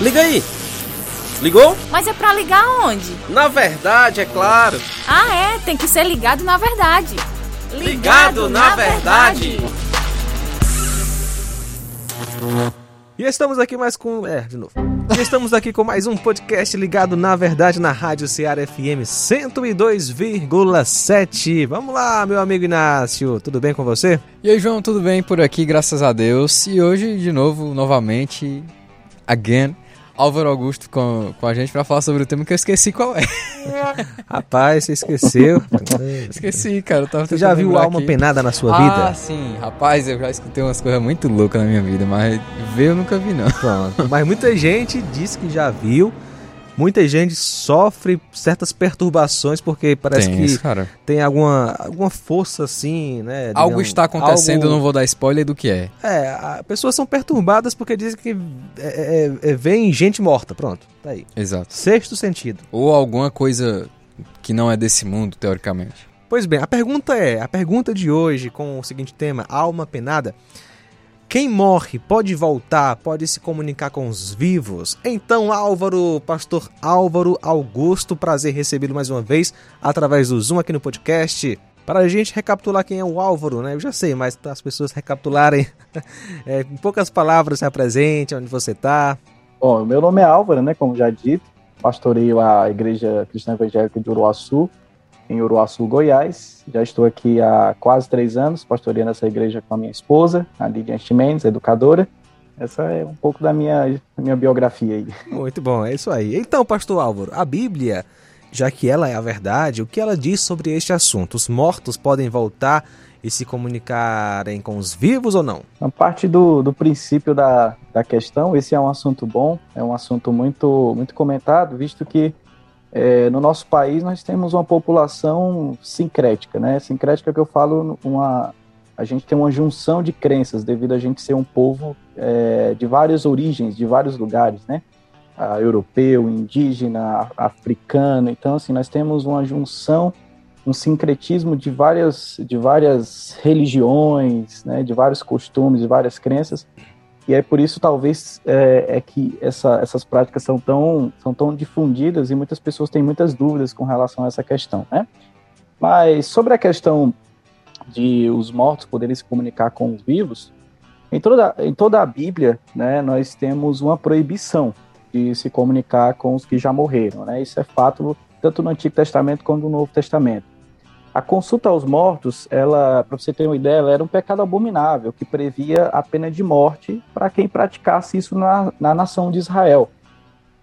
Liga aí! Ligou? Mas é pra ligar onde? Na verdade, é claro. Ah, é, tem que ser ligado na verdade. Ligado, ligado na, na, verdade. verdade. E estamos aqui mais com. É, de novo. E estamos aqui com mais um podcast ligado na verdade na Rádio Ceará FM 102,7. Vamos lá, meu amigo Inácio, tudo bem com você? E aí, João, tudo bem por aqui, graças a Deus. E hoje, de novo, novamente, again, Álvaro Augusto com, com a gente para falar sobre o tema que eu esqueci qual é. Rapaz, você esqueceu? esqueci, cara. Você já viu alma aqui. penada na sua ah, vida? Ah, sim. Rapaz, eu já escutei umas coisas muito loucas na minha vida, mas ver eu nunca vi, não. Pronto. Mas muita gente diz que já viu muita gente sofre certas perturbações porque parece tem que isso, tem alguma, alguma força assim, né? Digamos, algo está acontecendo, algo... não vou dar spoiler do que é. É, pessoas são perturbadas porque dizem que é, é, é, vem gente morta, pronto, tá aí. Exato. Sexto sentido. Ou alguma coisa que não é desse mundo, teoricamente. Pois bem, a pergunta é, a pergunta de hoje com o seguinte tema, alma penada, quem morre pode voltar, pode se comunicar com os vivos. Então, Álvaro, pastor Álvaro Augusto, prazer recebê-lo mais uma vez através do Zoom aqui no podcast. Para a gente recapitular quem é o Álvaro, né? Eu já sei, mas para as pessoas recapitularem, é, em poucas palavras, se apresente, onde você está. Bom, meu nome é Álvaro, né? Como já dito, pastoreio a Igreja Cristã Evangélica de Uruaçu, em Uruaçu, Goiás. Já estou aqui há quase três anos, pastoreando essa igreja com a minha esposa, a Lidia Mendes, educadora. Essa é um pouco da minha, da minha biografia aí. Muito bom, é isso aí. Então, pastor Álvaro, a Bíblia, já que ela é a verdade, o que ela diz sobre este assunto? Os mortos podem voltar e se comunicarem com os vivos ou não? A parte do, do princípio da, da questão, esse é um assunto bom, é um assunto muito, muito comentado, visto que é, no nosso país nós temos uma população sincrética, né? Sincrética que eu falo, uma, a gente tem uma junção de crenças devido a gente ser um povo é, de várias origens, de vários lugares, né? Europeu, indígena, africano. Então, assim, nós temos uma junção, um sincretismo de várias, de várias religiões, né? De vários costumes, de várias crenças. E é por isso, talvez, é, é que essa, essas práticas são tão, são tão difundidas e muitas pessoas têm muitas dúvidas com relação a essa questão, né? Mas sobre a questão de os mortos poderem se comunicar com os vivos, em toda, em toda a Bíblia, né, nós temos uma proibição de se comunicar com os que já morreram, né? Isso é fato tanto no Antigo Testamento quanto no Novo Testamento. A consulta aos mortos, ela, para você ter uma ideia, era um pecado abominável que previa a pena de morte para quem praticasse isso na, na nação de Israel.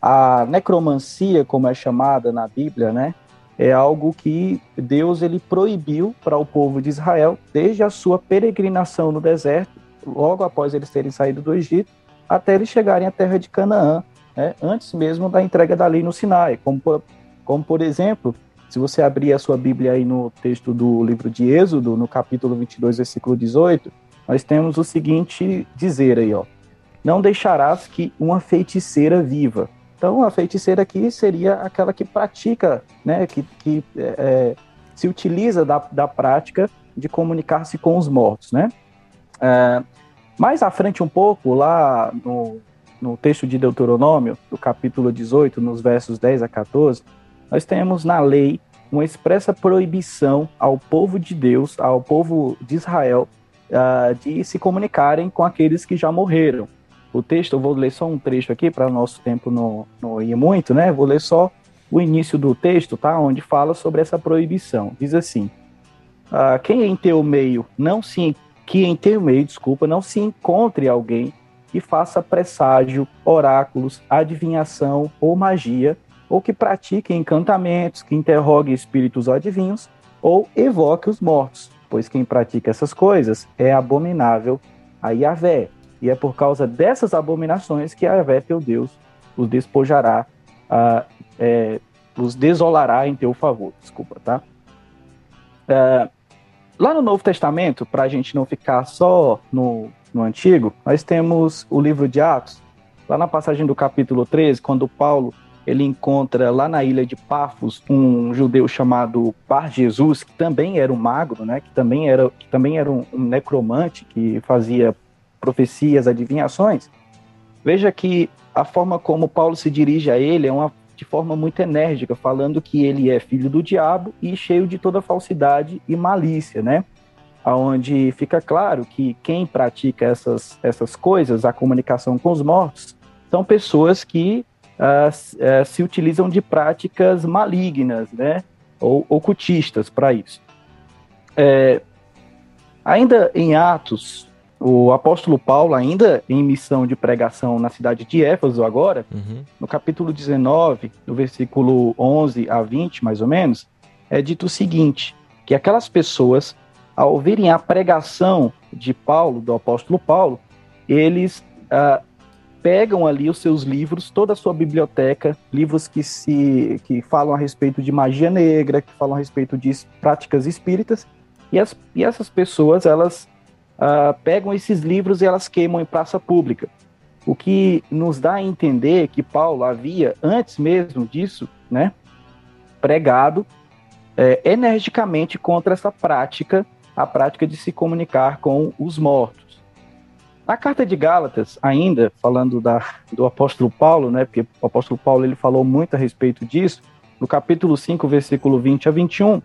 A necromancia, como é chamada na Bíblia, né, é algo que Deus ele proibiu para o povo de Israel desde a sua peregrinação no deserto, logo após eles terem saído do Egito, até eles chegarem à terra de Canaã, né, antes mesmo da entrega da lei no Sinai, como por, como por exemplo se você abrir a sua Bíblia aí no texto do livro de Êxodo, no capítulo 22, versículo 18, nós temos o seguinte dizer aí, ó. Não deixarás que uma feiticeira viva. Então, a feiticeira aqui seria aquela que pratica, né, que, que é, é se utiliza da, da prática de comunicar-se com os mortos, né? É, mais à frente um pouco, lá no, no texto de Deuteronômio, do capítulo 18, nos versos 10 a 14, nós temos na lei uma expressa proibição ao povo de Deus, ao povo de Israel, uh, de se comunicarem com aqueles que já morreram. O texto, eu vou ler só um trecho aqui para nosso tempo não, não ir muito, né? Vou ler só o início do texto, tá? Onde fala sobre essa proibição. Diz assim: uh, quem em teu meio não se que em teu meio, desculpa, não se encontre alguém que faça presságio, oráculos, adivinhação ou magia, ou que pratique encantamentos, que interrogue espíritos adivinhos, ou evoque os mortos, pois quem pratica essas coisas é abominável a Yahvé. E é por causa dessas abominações que Yahvé, teu Deus, os despojará, uh, é, os desolará em teu favor. Desculpa, tá? Uh, lá no Novo Testamento, para a gente não ficar só no, no Antigo, nós temos o livro de Atos, lá na passagem do capítulo 13, quando Paulo ele encontra lá na ilha de Pafos um judeu chamado Bar Jesus, que também era um magro, né, que também era, que também era um, um necromante, que fazia profecias, adivinhações. Veja que a forma como Paulo se dirige a ele é uma de forma muito enérgica, falando que ele é filho do diabo e cheio de toda falsidade e malícia, né? Onde fica claro que quem pratica essas, essas coisas, a comunicação com os mortos, são pessoas que uh, uh, se utilizam de práticas malignas, né? Ou ocultistas para isso. É, ainda em Atos, o apóstolo Paulo, ainda em missão de pregação na cidade de Éfeso, agora, uhum. no capítulo 19, no versículo 11 a 20, mais ou menos, é dito o seguinte: que aquelas pessoas, ao ouvirem a pregação de Paulo, do apóstolo Paulo, eles ah, pegam ali os seus livros, toda a sua biblioteca, livros que se que falam a respeito de magia negra, que falam a respeito de práticas espíritas, e, as, e essas pessoas, elas uh, pegam esses livros e elas queimam em praça pública. O que nos dá a entender que Paulo havia, antes mesmo disso, né, pregado é, energicamente contra essa prática, a prática de se comunicar com os mortos. Na carta de Gálatas, ainda falando da, do apóstolo Paulo, né, porque o apóstolo Paulo ele falou muito a respeito disso, no capítulo 5, versículo 20 a 21,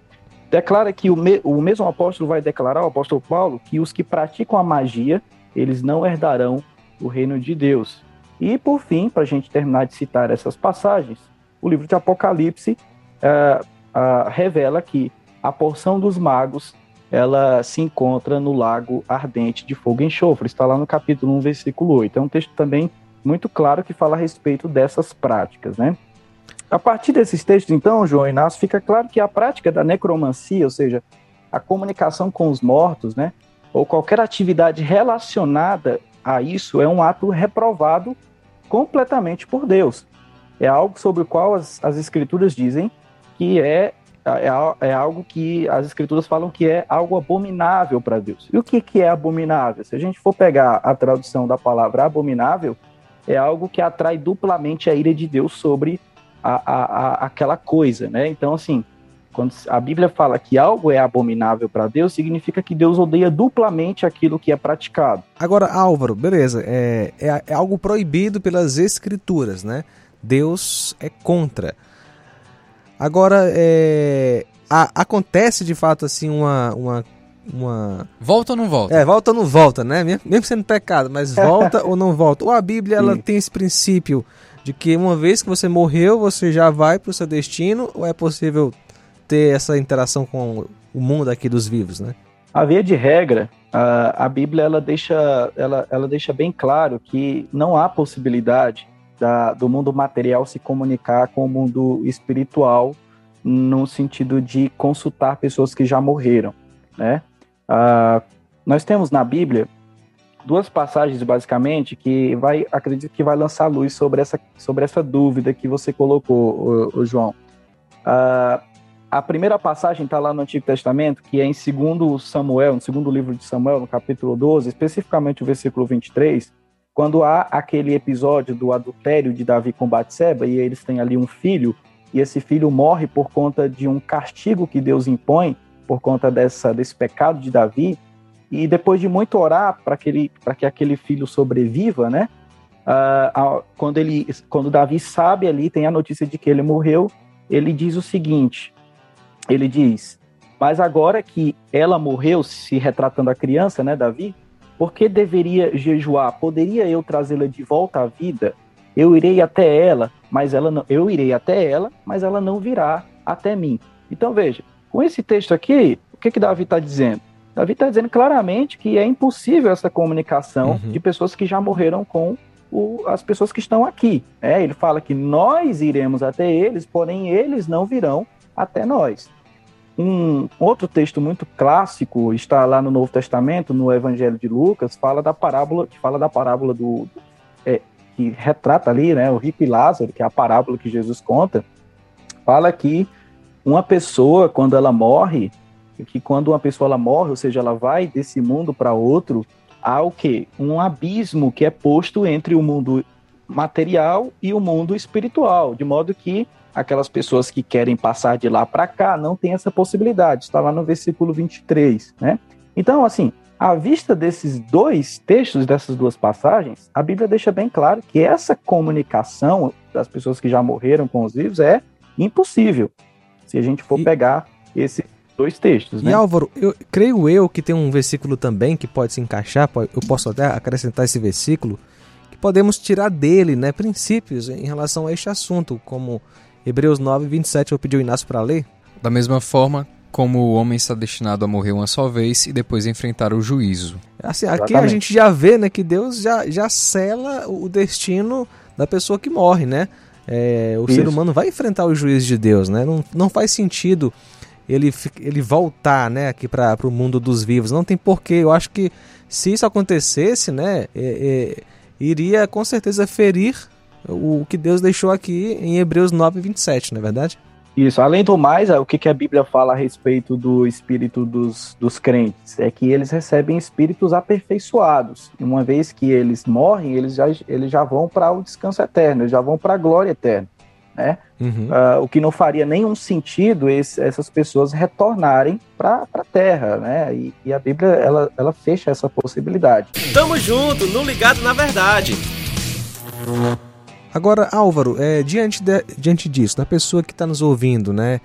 declara que o, me, o mesmo apóstolo vai declarar, o apóstolo Paulo, que os que praticam a magia, eles não herdarão o reino de Deus. E, por fim, para a gente terminar de citar essas passagens, o livro de Apocalipse uh, uh, revela que a porção dos magos ela se encontra no lago ardente de fogo e enxofre. Está lá no capítulo 1, versículo 8. É um texto também muito claro que fala a respeito dessas práticas, né? A partir desses textos, então, João Inácio, fica claro que a prática da necromancia, ou seja, a comunicação com os mortos, né, ou qualquer atividade relacionada a isso, é um ato reprovado completamente por Deus. É algo sobre o qual as, as escrituras dizem que é, é, é algo que as escrituras falam que é algo abominável para Deus. E o que, que é abominável? Se a gente for pegar a tradução da palavra abominável, é algo que atrai duplamente a ira de Deus sobre a, a, a, aquela coisa, né? Então, assim, quando a Bíblia fala que algo é abominável para Deus, significa que Deus odeia duplamente aquilo que é praticado. Agora, Álvaro, beleza, é, é, é algo proibido pelas Escrituras, né? Deus é contra. Agora, é, a, acontece de fato assim uma, uma, uma. Volta ou não volta? É, volta ou não volta, né? Mesmo sendo pecado, mas volta ou não volta. Ou a Bíblia ela tem esse princípio de que uma vez que você morreu, você já vai para o seu destino, ou é possível ter essa interação com o mundo aqui dos vivos, né? A via de regra, a, a Bíblia ela deixa, ela, ela deixa bem claro que não há possibilidade da, do mundo material se comunicar com o mundo espiritual no sentido de consultar pessoas que já morreram, né? Uh, nós temos na Bíblia duas passagens basicamente que vai acredito que vai lançar luz sobre essa, sobre essa dúvida que você colocou, o, o João. Uh, a primeira passagem está lá no Antigo Testamento, que é em 2 Samuel, no segundo livro de Samuel, no capítulo 12, especificamente o versículo 23, quando há aquele episódio do adultério de Davi com Batseba, e eles têm ali um filho, e esse filho morre por conta de um castigo que Deus impõe, por conta dessa, desse pecado de Davi, e depois de muito orar para que, que aquele filho sobreviva, né? Uh, quando, ele, quando Davi sabe ali, tem a notícia de que ele morreu, ele diz o seguinte: ele diz, mas agora que ela morreu, se retratando a criança, né, Davi, por que deveria jejuar? Poderia eu trazê-la de volta à vida? Eu irei até ela, mas ela não, eu irei até ela, mas ela não virá até mim. Então veja, com esse texto aqui, o que que Davi está dizendo? Davi está dizendo claramente que é impossível essa comunicação uhum. de pessoas que já morreram com o, as pessoas que estão aqui. É, ele fala que nós iremos até eles, porém eles não virão até nós. Um outro texto muito clássico está lá no Novo Testamento, no Evangelho de Lucas, fala da parábola, que fala da parábola do é, que retrata ali, né, o rico e Lázaro, que é a parábola que Jesus conta, fala que uma pessoa quando ela morre, que quando uma pessoa ela morre, ou seja, ela vai desse mundo para outro, há o quê? Um abismo que é posto entre o mundo material e o mundo espiritual, de modo que aquelas pessoas que querem passar de lá para cá não tem essa possibilidade. Está lá no versículo 23, né? Então, assim, à vista desses dois textos, dessas duas passagens, a Bíblia deixa bem claro que essa comunicação das pessoas que já morreram com os vivos é impossível, se a gente for E- pegar esses dois textos, E né? Álvaro, eu creio eu que tem um versículo também que pode se encaixar, eu posso até acrescentar esse versículo, que podemos tirar dele, né, princípios em relação a este assunto, como Hebreus 9, 27, eu pedi o Inácio para ler. Da mesma forma como o homem está destinado a morrer uma só vez e depois enfrentar o juízo. Assim, aqui a Exatamente. gente já vê, né, que Deus já, já sela o destino da pessoa que morre, né? É, o ser Isso. humano vai enfrentar o juízo de Deus, né? Não, não faz sentido ele, ele voltar, né, aqui para o mundo dos vivos. Não tem porquê. Eu acho que se isso acontecesse, né, é, é, iria com certeza ferir o que Deus deixou aqui em Hebreus 9, 27, não é verdade? Isso, além do mais, o que, a Bíblia fala a respeito do espírito dos, dos crentes? É que eles recebem espíritos aperfeiçoados. E uma vez que eles morrem, eles já, eles já vão para o descanso eterno, eles já vão para a glória eterna. Né? Uhum. Ah, o que não faria nenhum sentido esse- essas pessoas retornarem para a terra. Né? E, e a Bíblia ela, ela fecha essa possibilidade. Tamo junto, no Ligado na Verdade. Agora, Álvaro, é, diante, de- diante disso, da pessoa que está nos ouvindo, né?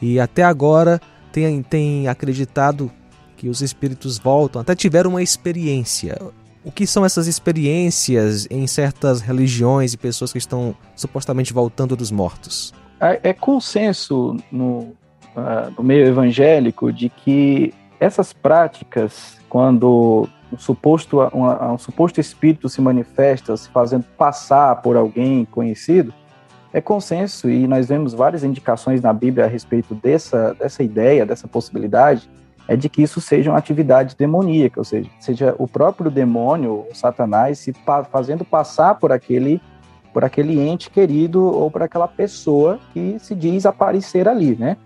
E até agora tem, tem acreditado que os espíritos voltam, até tiveram uma experiência. O que são essas experiências em certas religiões e pessoas que estão supostamente voltando dos mortos? É, é consenso no, ah, no meio evangélico de que essas práticas, quando um suposto, uma- um suposto espírito se manifesta se fazendo passar por alguém conhecido, é consenso e nós vemos várias indicações na Bíblia a respeito dessa, dessa ideia, dessa possibilidade, é de que isso seja uma atividade demoníaca, ou seja, seja o próprio demônio, o Satanás, se pa- fazendo passar por aquele por aquele ente querido ou por aquela pessoa que se diz aparecer ali, né?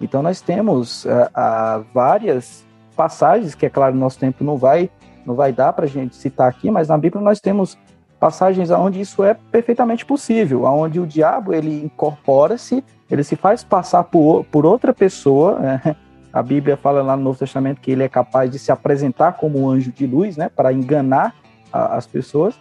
Então nós temos ah, ah, várias passagens que, é claro, nosso tempo não vai não vai dar para a gente citar aqui, mas na Bíblia nós temos passagens onde isso é perfeitamente possível, onde o diabo ele incorpora-se, ele se faz passar por, por outra pessoa. né? A Bíblia fala lá no Novo Testamento que ele é capaz de se apresentar como um anjo de luz, né, para enganar a- as pessoas.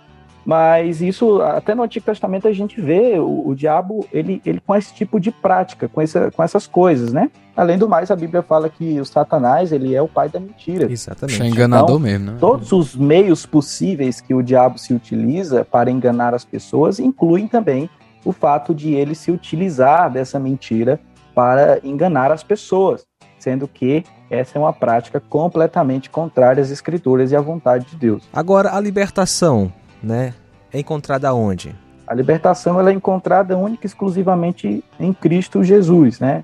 Mas isso, até no Antigo Testamento, a gente vê o, o diabo ele, ele com esse tipo de prática, com, essa, com essas coisas, né? Além do mais, a Bíblia fala que o Satanás ele é o pai da mentira. Exatamente. enganador Então, mesmo, né? Todos os meios possíveis que o diabo se utiliza para enganar as pessoas incluem também o fato de ele se utilizar dessa mentira para enganar as pessoas, sendo que essa é uma prática completamente contrária às escrituras e à vontade de Deus. Agora, a libertação, né? É encontrada onde? A libertação ela é encontrada única e exclusivamente em Cristo Jesus, né?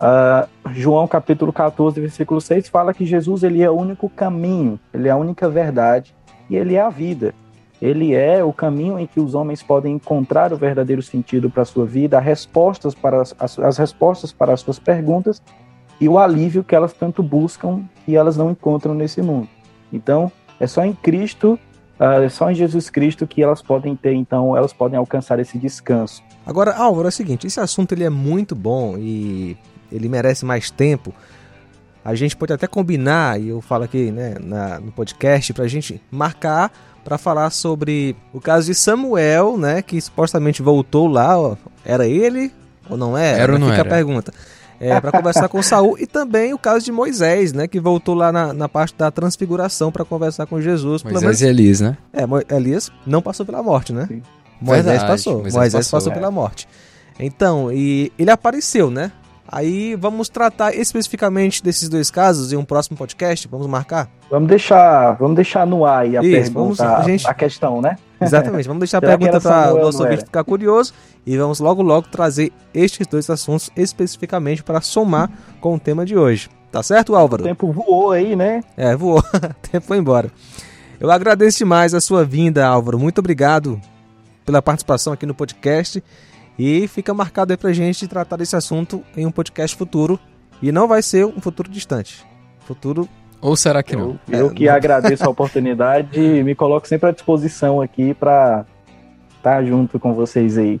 Ah, João capítulo 14, versículo 6 fala que Jesus ele é o único caminho, ele é a única verdade e ele é a vida. Ele é o caminho em que os homens podem encontrar o verdadeiro sentido para a sua vida, as respostas para as, as- as respostas para as suas perguntas e o alívio que elas tanto buscam e elas não encontram nesse mundo. Então, é só em Cristo é só em Jesus Cristo que elas podem ter, então, elas podem alcançar esse descanso. Agora, Álvaro, é o seguinte, esse assunto ele é muito bom e ele merece mais tempo. A gente pode até combinar, e eu falo aqui né, na- no podcast, pra gente marcar para falar sobre o caso de Samuel, né, que supostamente voltou lá, ó, era ele ou não era? Era ou não Fica era? a pergunta. É, para conversar com Saul e também o caso de Moisés, né, que voltou lá na, na parte da transfiguração para conversar com Jesus. Moisés e Elias, né? é, Mo- Elias não passou pela morte, né? Sim. Moisés Verdade, passou. Moisés Moisés, passou, passou, é. pela morte. Então, e ele apareceu, né? Aí vamos tratar especificamente desses dois casos em um próximo podcast. Vamos marcar? Vamos deixar, vamos deixar no ar aí a Isso, pergunta, vamos- a, gente- a questão, né? Exatamente. Vamos deixar a pergunta para o nosso ouvinte ficar curioso e vamos logo logo trazer estes dois assuntos especificamente para somar com o tema de hoje. Tá certo, O Álvaro? tempo voou aí, né? É, voou. o tempo foi embora. Eu agradeço demais a sua vinda, Álvaro. Muito obrigado pela participação aqui no podcast. E fica marcado aí pra gente tratar desse assunto em um podcast futuro. E não vai ser um futuro distante. Futuro. Ou será que não? Eu, eu É, que não. agradeço a oportunidade e me coloco sempre à disposição aqui para estar junto com vocês aí.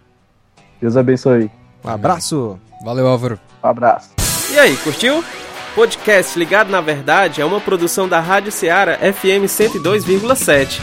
Deus abençoe. Um abraço. Valeu, Álvaro. Um abraço. E aí, curtiu? Podcast Ligado na Verdade é uma produção da Rádio Ceará FM 102,7.